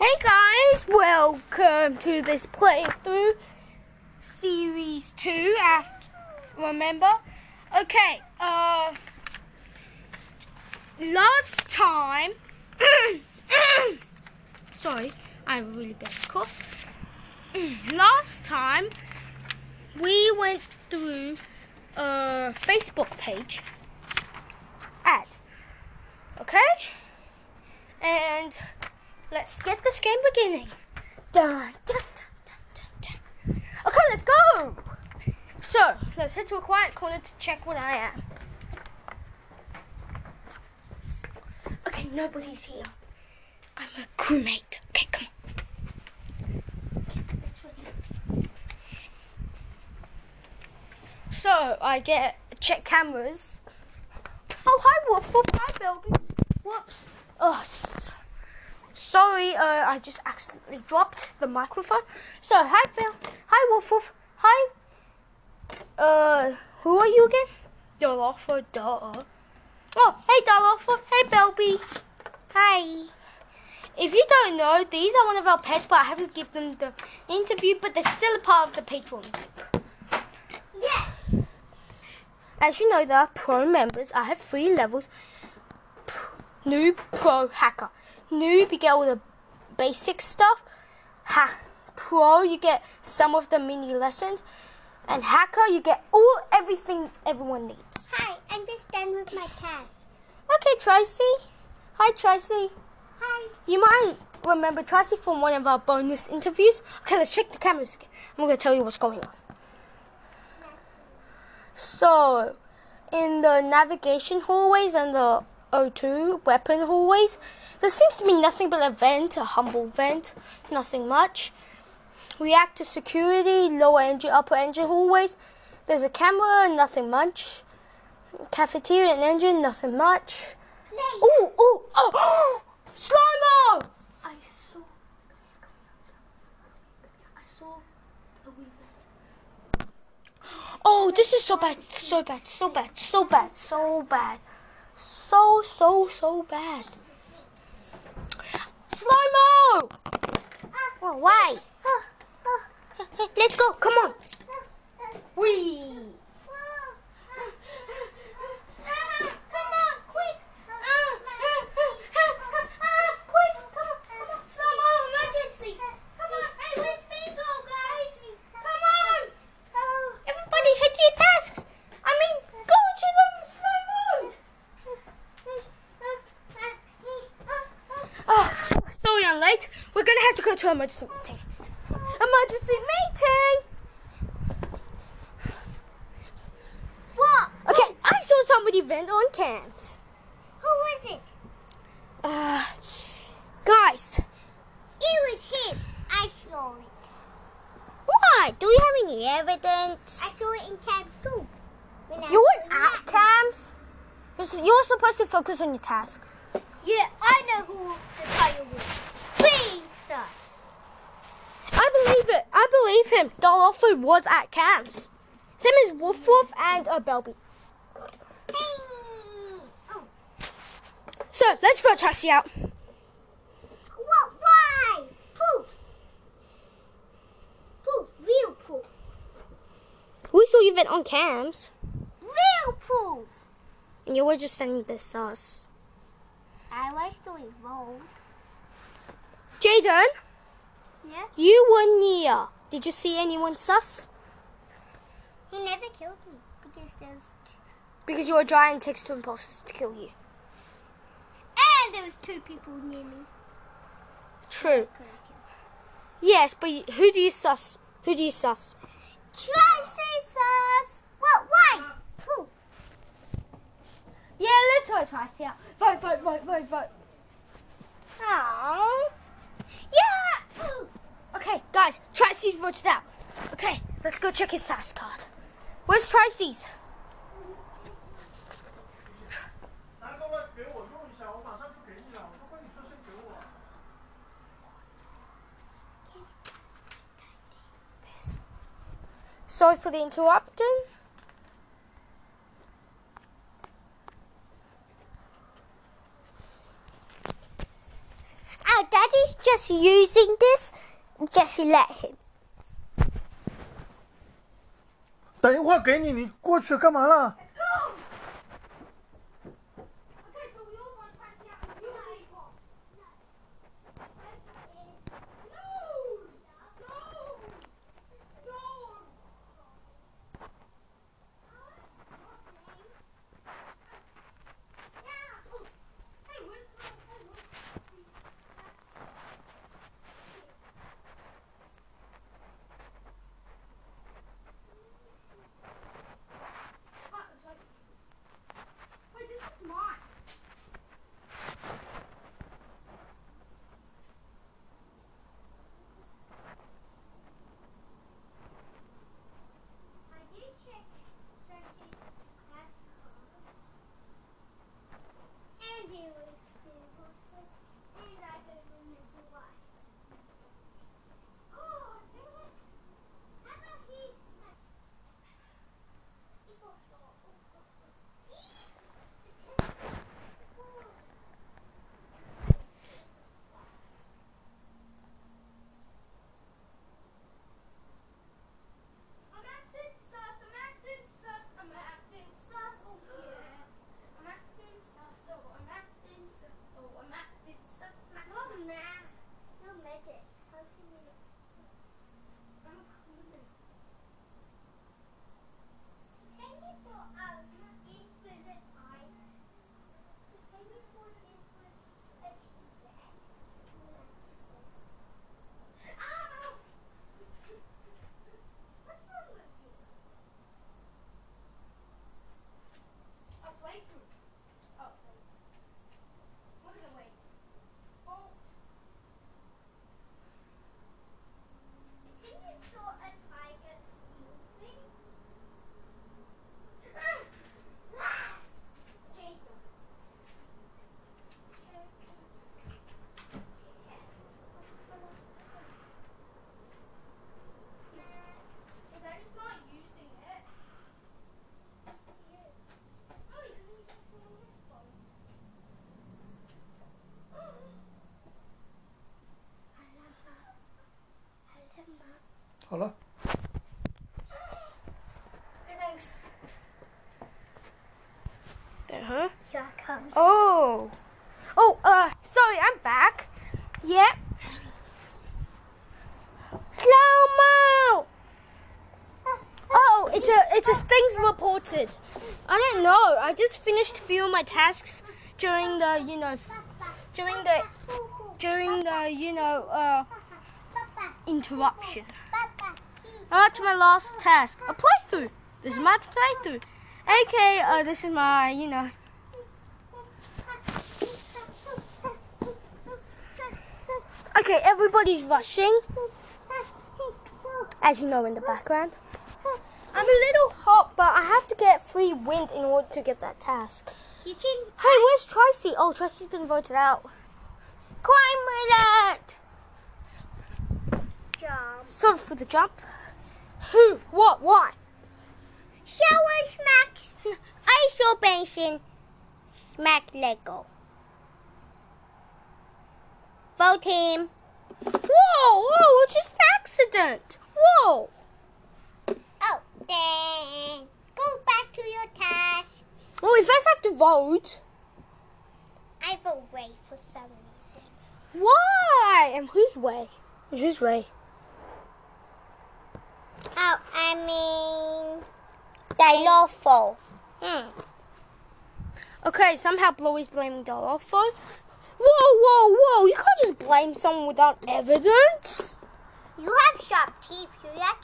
Hey guys, welcome to this playthrough series 2 after remember? Okay, uh last time sorry, I have a really bad cough. last time we went through a Facebook page ad. Okay? And let's get this game beginning. Dun, dun, dun, dun, dun. Okay, let's go. So let's head to a quiet corner to check what I am. Okay, nobody's here. I'm a crewmate. Okay, come on. So I get check cameras. Oh hi Wolf, Wolf, hi Belby. Whoops. Oh, sorry. Uh, I just accidentally dropped the microphone. So hi Bel, hi Wolf, Wolf, hi. Uh, who are you again? Dolofo, duh. Oh, hey Dolofo, hey Belby. Hi. If you don't know, these are one of our pets, but I haven't given them the interview, but they're still a part of the Patreon. Yes. As you know, there are pro members. I have three levels. P- Noob, pro, hacker. Noob, you get all the basic stuff. Ha- pro, you get some of the mini lessons. And hacker, you get all everything everyone needs. Hi, I'm just done with my task. Okay, Tracy. Hi, Tracy. Hi. You might remember Tracy from one of our bonus interviews. Okay, let's check the cameras again. I'm going to tell you what's going on. So, in the navigation hallways and the O2 weapon hallways, there seems to be nothing but a vent, a humble vent, nothing much. Reactor security, lower engine, upper engine hallways. There's a camera, nothing much. Cafeteria and engine, nothing much. Ooh, ooh, oh! Slimo! I saw. I saw a wee bit. Oh, this is so bad, so bad, so bad, so bad, so bad. So, so, so bad. Slimo! Oh, why? Let's go, come on. Wee! Come on, quick. Quick, come on, come on. Slow mo, emergency. Come on. Hey, where's Bingo, guys? Come on. Everybody hit your tasks. I mean, go to them slow mo. Oh, sorry I'm late. We're gonna have to go to an emergency meeting. Emergency meeting. What? Okay, I saw somebody vent on cams. Who was it? Uh, guys, It was him. I saw it. why? Do you have any evidence? I saw it in camp too. You weren't at cams. You're s- You're supposed to focus on your task. Yeah, I know who the tiger was. Please. I believe it. I believe him. Dolphin was at cams. Same as Wolf Wolf and a Belby. Oh. So let's vote Tracy out. What? Why? Poof. Poof. Real poof. We saw you vent on cams, Real poof. and you were just sending there sus. I was both. Jaden, Yeah. you were near. Uh, did you see anyone sus? He never killed me because there's Because you're a giant takes two impulses to kill you. and there was two people near me. True. Yes, but who do you sus? Who do you sus? Tracy sus. What? Why? Yeah, let's vote Tracy out. Vote, vote, vote, vote, vote. Oh. Yeah! Okay, guys, Tracy's watched out. Okay, let's go check his task card. Where's Tracy's? Sorry for the interrupting. Our daddy's just Jesse using this, Jesse let him. 等一会儿给你，你过去干嘛了？ 好了，Okay, thanks. There, huh? Here I come. Oh. Oh, uh, sorry, I'm back. Yep. Slow mo. Oh, it's a it's a things reported. I don't know. I just finished a few of my tasks during the you know during the during the you know uh interruption. Now to my last task, a playthrough. This is my playthrough. Okay, uh, this is my you know Okay, everybody's rushing, as you know in the background. I'm a little hot, but I have to get free wind in order to get that task. You can Hey, where's Tracy? Oh, Tracy's been voted out. Crime alert! jump. Sorry for the jump. Who? What? Why? Shower smacks. Ice basin. Smack Lego. Vote him. Whoa! Whoa! It's just an accident. Whoa! Oh, then go back to your task. Well, we first have to vote. I vote Ray for some reason. Why? And whose way? And whose way? I mean, Dilopho. Hmm. Okay, somehow Bluey's blaming Dolofo. Whoa, whoa, whoa! You can't just blame someone without evidence. You have sharp teeth. You like,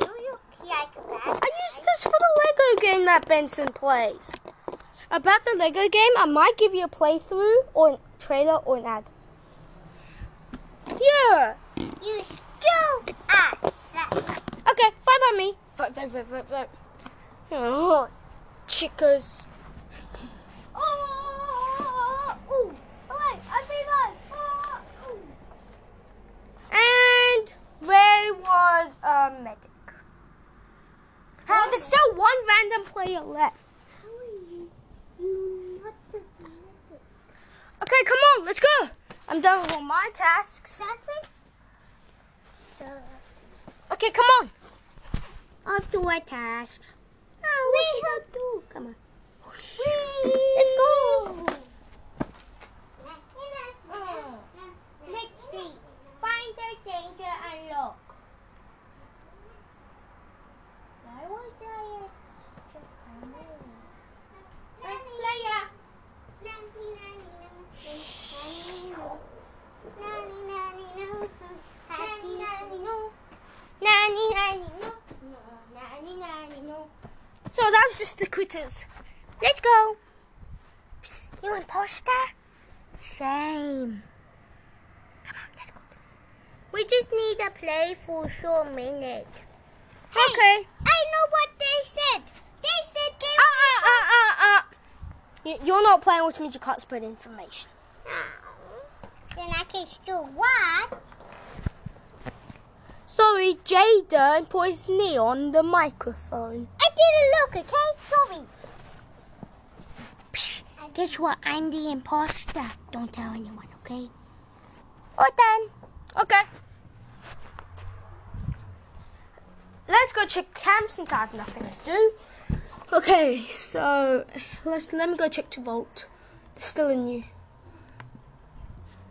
you look like that. I used this for the Lego game that Benson plays. About the Lego game, I might give you a playthrough or a trailer or an ad. Yeah. You still are sex. Okay, fine by me. Vote, vote, vote, vote, vote. Oh, chickers. Oh. Oh, wait, I think I. And Ray was a medic. How there's still one random player left. How are you? You not the medic. Okay, come on, let's go. I'm done with all my tasks. Okay, come on. I'll do a task. Oh, we have to. Come on. Let's go. Let's see. Find the danger and look. Where was I? Player. Nanny, nanny, no. Nanny, nanny, no. So that was just the critters. Let's go. Psst, you imposter? Shame. Come on, let's go. We just need to play for a short minute. Hey, Okay. I know what they said. They said they. Ah, ah, ah, ah, ah. You- You're not playing, which means you can't spread information. Then I can still watch. Sorry, Jaden put his knee on the microphone. I didn't look, okay? Sorry. Psst, guess what? I'm the imposter. Don't tell anyone, okay? All done. Okay. Let's go check cam since I have nothing to do. Okay, so let's let me go check to Vault. It's still in you.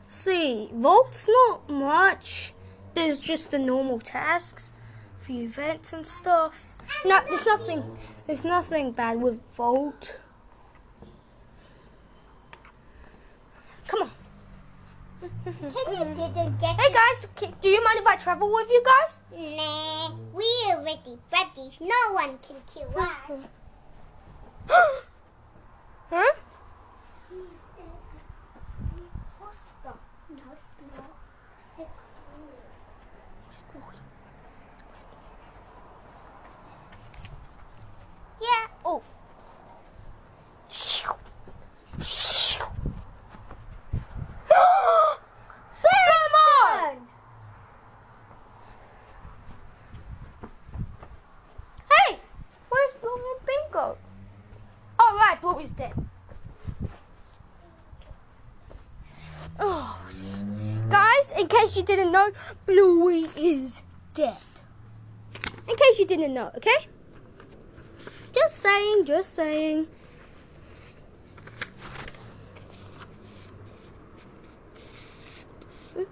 See, Vault's not much. There's just the normal tasks, few events and stuff. No, there's nothing. There's nothing bad with Vault. Come on. you didn't get Hey guys, do you mind if I travel with you guys? Nah, we already ready. No one can kill us. huh? Yeah. Oh. Someone! Hey! Where's Blue and Bingo? Oh, right, Blue is dead. Oh. Guys, in case you didn't know, Bluey is dead. In case you didn't know, okay? Just saying, just saying. Okay.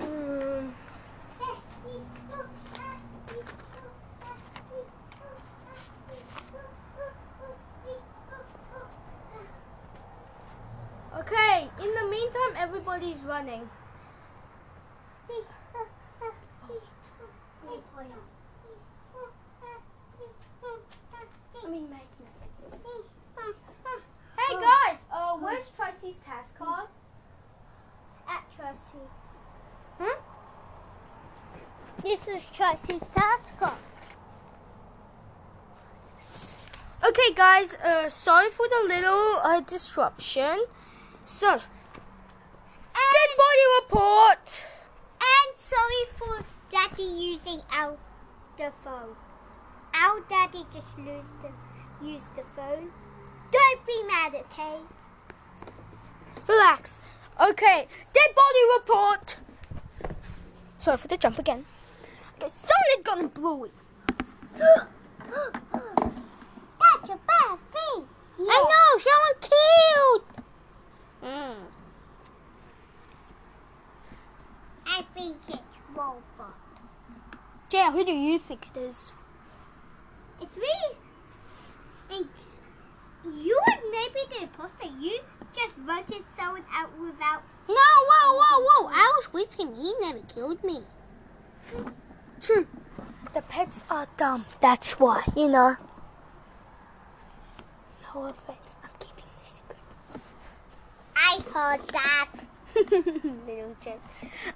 Um, okay, in the meantime, everybody's running. I mean, Magnet. Hey guys, uh, where's Tracy's task card? At Tracy. Huh? This is Tracy's task. Okay, guys, uh, sorry for the little uh, disruption. So, dead body report. And sorry for Daddy using our the phone. Our Daddy just used the used the phone. Don't be mad, okay? Relax. Okay, dead body report. Sorry for the jump again. Okay, someone had gotten Bluey. That's a bad thing. I know, someone killed. Hmm. I think it's Robot. Yeah, who do you think it is? It's really. It's, you and maybe the imposter. You just voted someone out without. No, whoa, whoa, whoa. I was with him. He never killed me. True. The pets are dumb. That's why, you know. No offense. I'm keeping this secret. I heard that. Little joke.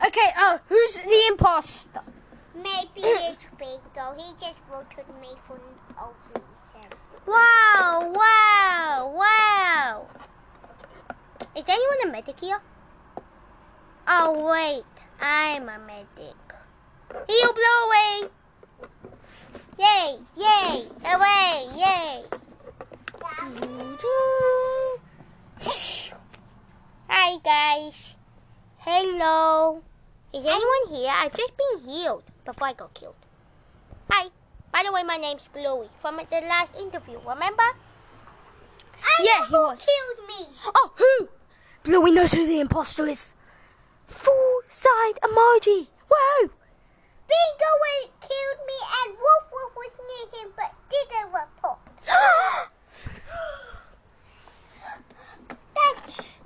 Okay, oh, who's the imposter? Maybe uh. it's Big though. He just voted me for no reason. Wow, wow, wow. Is anyone a medic here? Oh, wait. I'm a medic. Heal blow away. Yay, yay, away, yay. Hi, guys. Hello. Is anyone here? I've just been healed before I got killed. Hi. By the way, my name's Bluey from the last interview, remember? I Yeah, he was. killed me. Oh, who? Bluey knows who the imposter is. Full side emoji. Whoa! Bingo went- killed me and Wolf Wolf was near him but didn't report. That's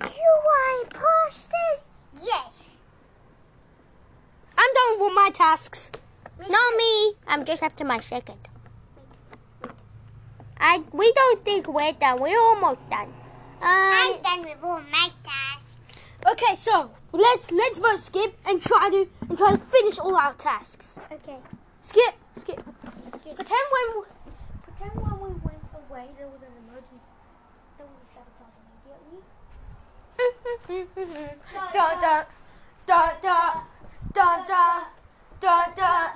you are imposters? Yes. I'm done with all my tasks. Not me. I'm just up to my second. I we don't think we're done. We're almost done. Um, I'm done with all my tasks. Okay, so let's let's vote skip and try to and try to finish all our tasks. Okay. Skip, skip. Pretend when we, pretend when we went away there was an emergency. There was a sabotage immediately. Dun dun dun dun dun dun dun dun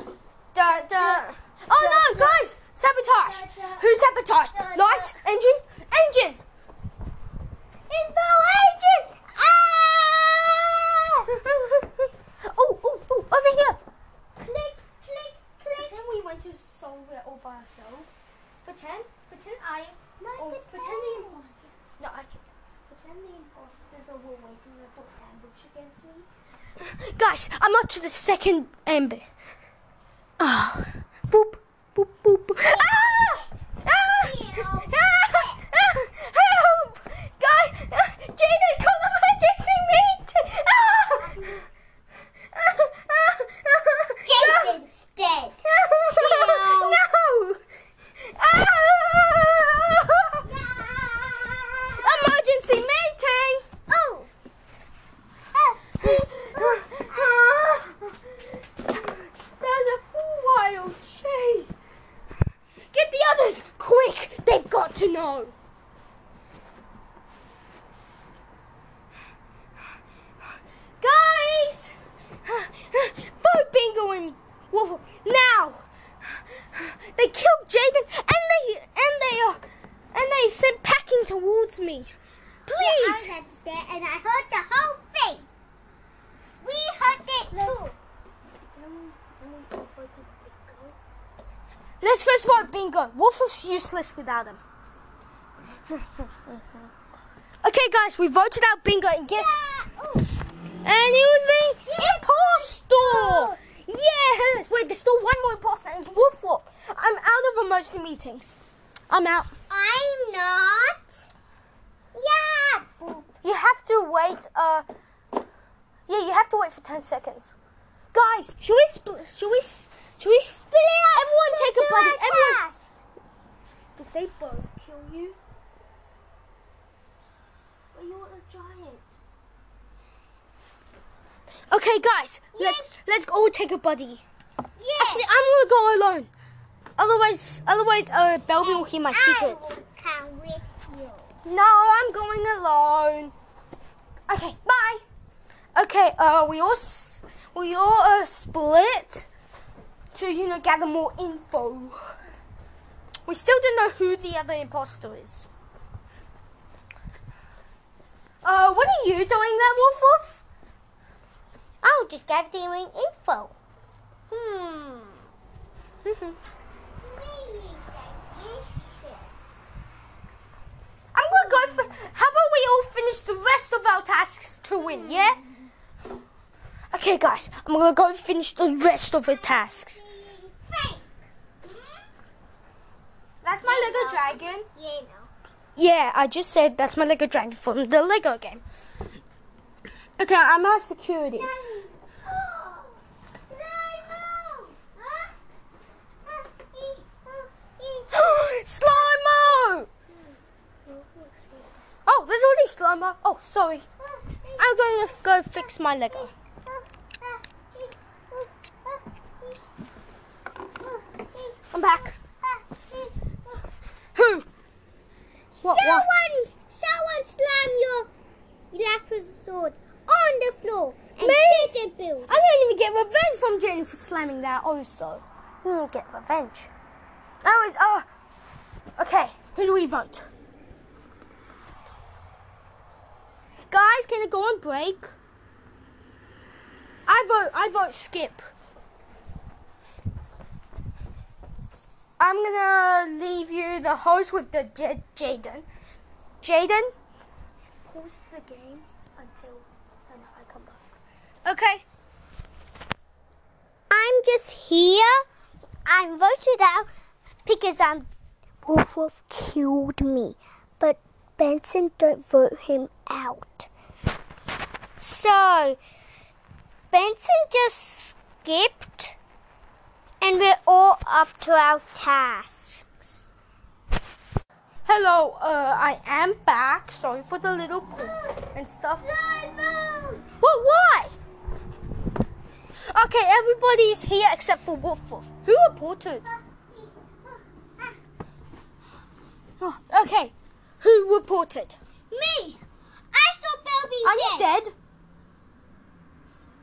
dun dun. Oh no, guys! Sabotage! Who sabotaged? Light, engine, engine. It's no agent. Ah! oh, oh, oh, over here. click, click, click. Pretend we went to solve it all by ourselves. Pretend, pretend I, or pretend the imposters. No, I can't. Pretend the imposters are all waiting there for ambush against me. Guys, I'm up to the second ambush. Ah, boop, boop, boop. boop. Ah! Ah! Ah! Help! Guys, Jaden, call emergency meeting! Ah! Ah! Ah! Ah! Jason's dead. no! Ah! Emergency meeting! Oh. There's a full wild chase. Get the others quick! They've got to know. Guys, vote Bingo and Wolf now. They killed Jaden and they and they uh, and they sent packing towards me. Please. I was there and I heard the whole thing. We heard it too. Let's first vote Is useless without him. okay, guys, we voted out Bingo, and guess and he was the impostor. Yes. Wait, there's still one more imposter, and it's Wolf Wolf. I'm out of emergency meetings. I'm out. I'm not. Yeah. You have to wait. Uh, yeah, you have to wait for ten seconds. Guys, should we split? Should we? Should we split? Everyone take a buddy. Everyone. Did they both kill you? Or you're a giant. Okay, guys, let's let's all take a buddy. Yeah. Actually, I'm gonna go alone. Otherwise, otherwise, uh, Belby will hear my secrets. I will come with you. No, I'm going alone. Okay, bye. Okay, uh, we all s- we all uh, split to you know gather more info. We still don't know who the other imposter is. Uh, what are you doing there, Wolf Wolf? I'll just gathering info. Hmm. I'm gonna go for. How about we all finish the rest of our tasks to win? Yeah. Okay, guys, I'm gonna go finish the rest of the tasks. That's my Lego dragon. Yeah, no. Yeah, I just said that's my Lego dragon from the Lego game. Okay, I'm at security. Slimo! Oh, there's already Slimo. Oh, sorry. I'm going to go fix my Lego. I'm back. Who? What? what? Someone, someone slam your lapis sword on the floor and Me? didn't build. I didn't even get revenge from Jenny for slamming that oh, also. I didn't get revenge. Oh, it's, oh. Okay, who do we vote? Guys, guys, can I go on break? I vote. I vote skip. I'm gonna leave you the host with the J- Jaden. Jaden, pause the game until I come back. Okay. I'm just here. I'm voted out because I'm Wolf Wolf killed me, but Benson don't vote him out. So Benson just skipped, and we're all up to our tasks. Hello. Uh, I am back. Sorry for the little pause and stuff. Well, why? Okay, everybody's here except for Wolf Wolf. Who reported? Oh, okay, who reported? Me. I saw Belby Are you dead?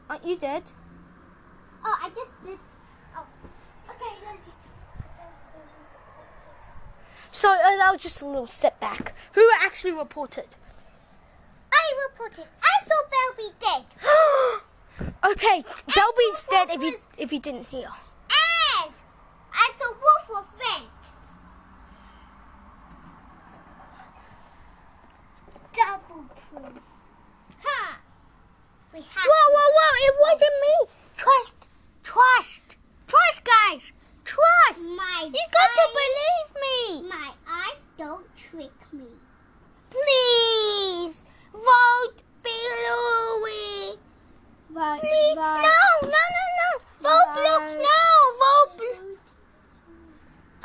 Aren't you dead? Oh, I just said. So uh, that was just a little setback. Who actually reported? I reported. I saw Belby dead. okay, Belby's dead if you if you didn't hear. And I saw Wolf Wolf vent. Double proof. Huh. We have Whoa, whoa, whoa! It wasn't me. Trust, trust, trust, guys, trust. My You got to eyes- believe me. My eyes don't trick me. Please vote Bluey. Vote, Please, no, no, no, no. Vote blue. Vote. No, vote blue.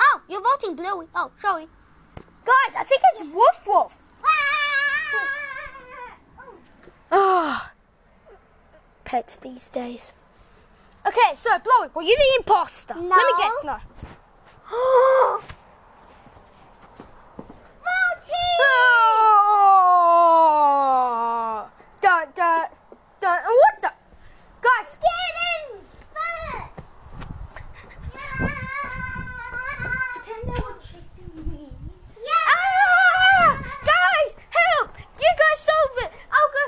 Oh, you're voting Bluey. Oh, sorry. Guys, I think it's Wolf Wolf. Ah, pets these days. Okay, so Bluey, were you the imposter? Let me guess. No. Oh! Dun dun dun. What the? Guys, pretend they were chasing me. Ah! Guys, help! You guys solve it. I'll go.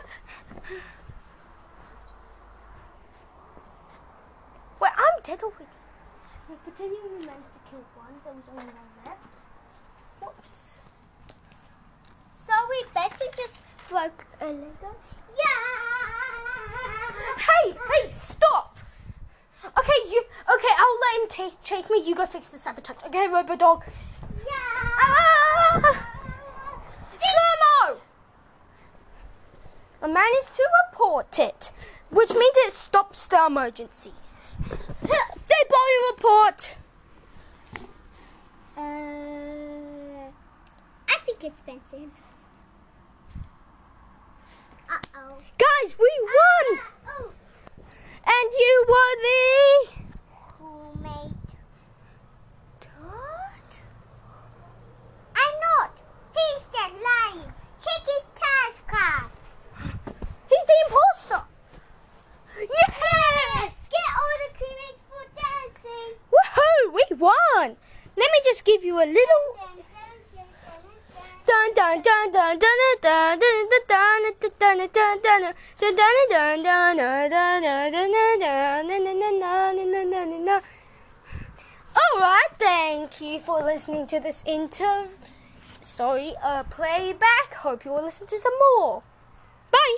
Wait, I'm dead already. Wait, pretending we managed to kill one. There was only one left. Whoops. So we better just broke a Lego. Yeah. Hey, hey, stop! Okay, you. Okay, I'll let him ta- chase me. You go fix the sabotage. Okay, Robo Dog. Yeah. Ah! Slow mo. I managed to report it, which means it stops the emergency. Report. Uh, I think it's Benson. thank you for listening to this inter, Sorry, uh, playback. Hope you will listen to some more. Bye.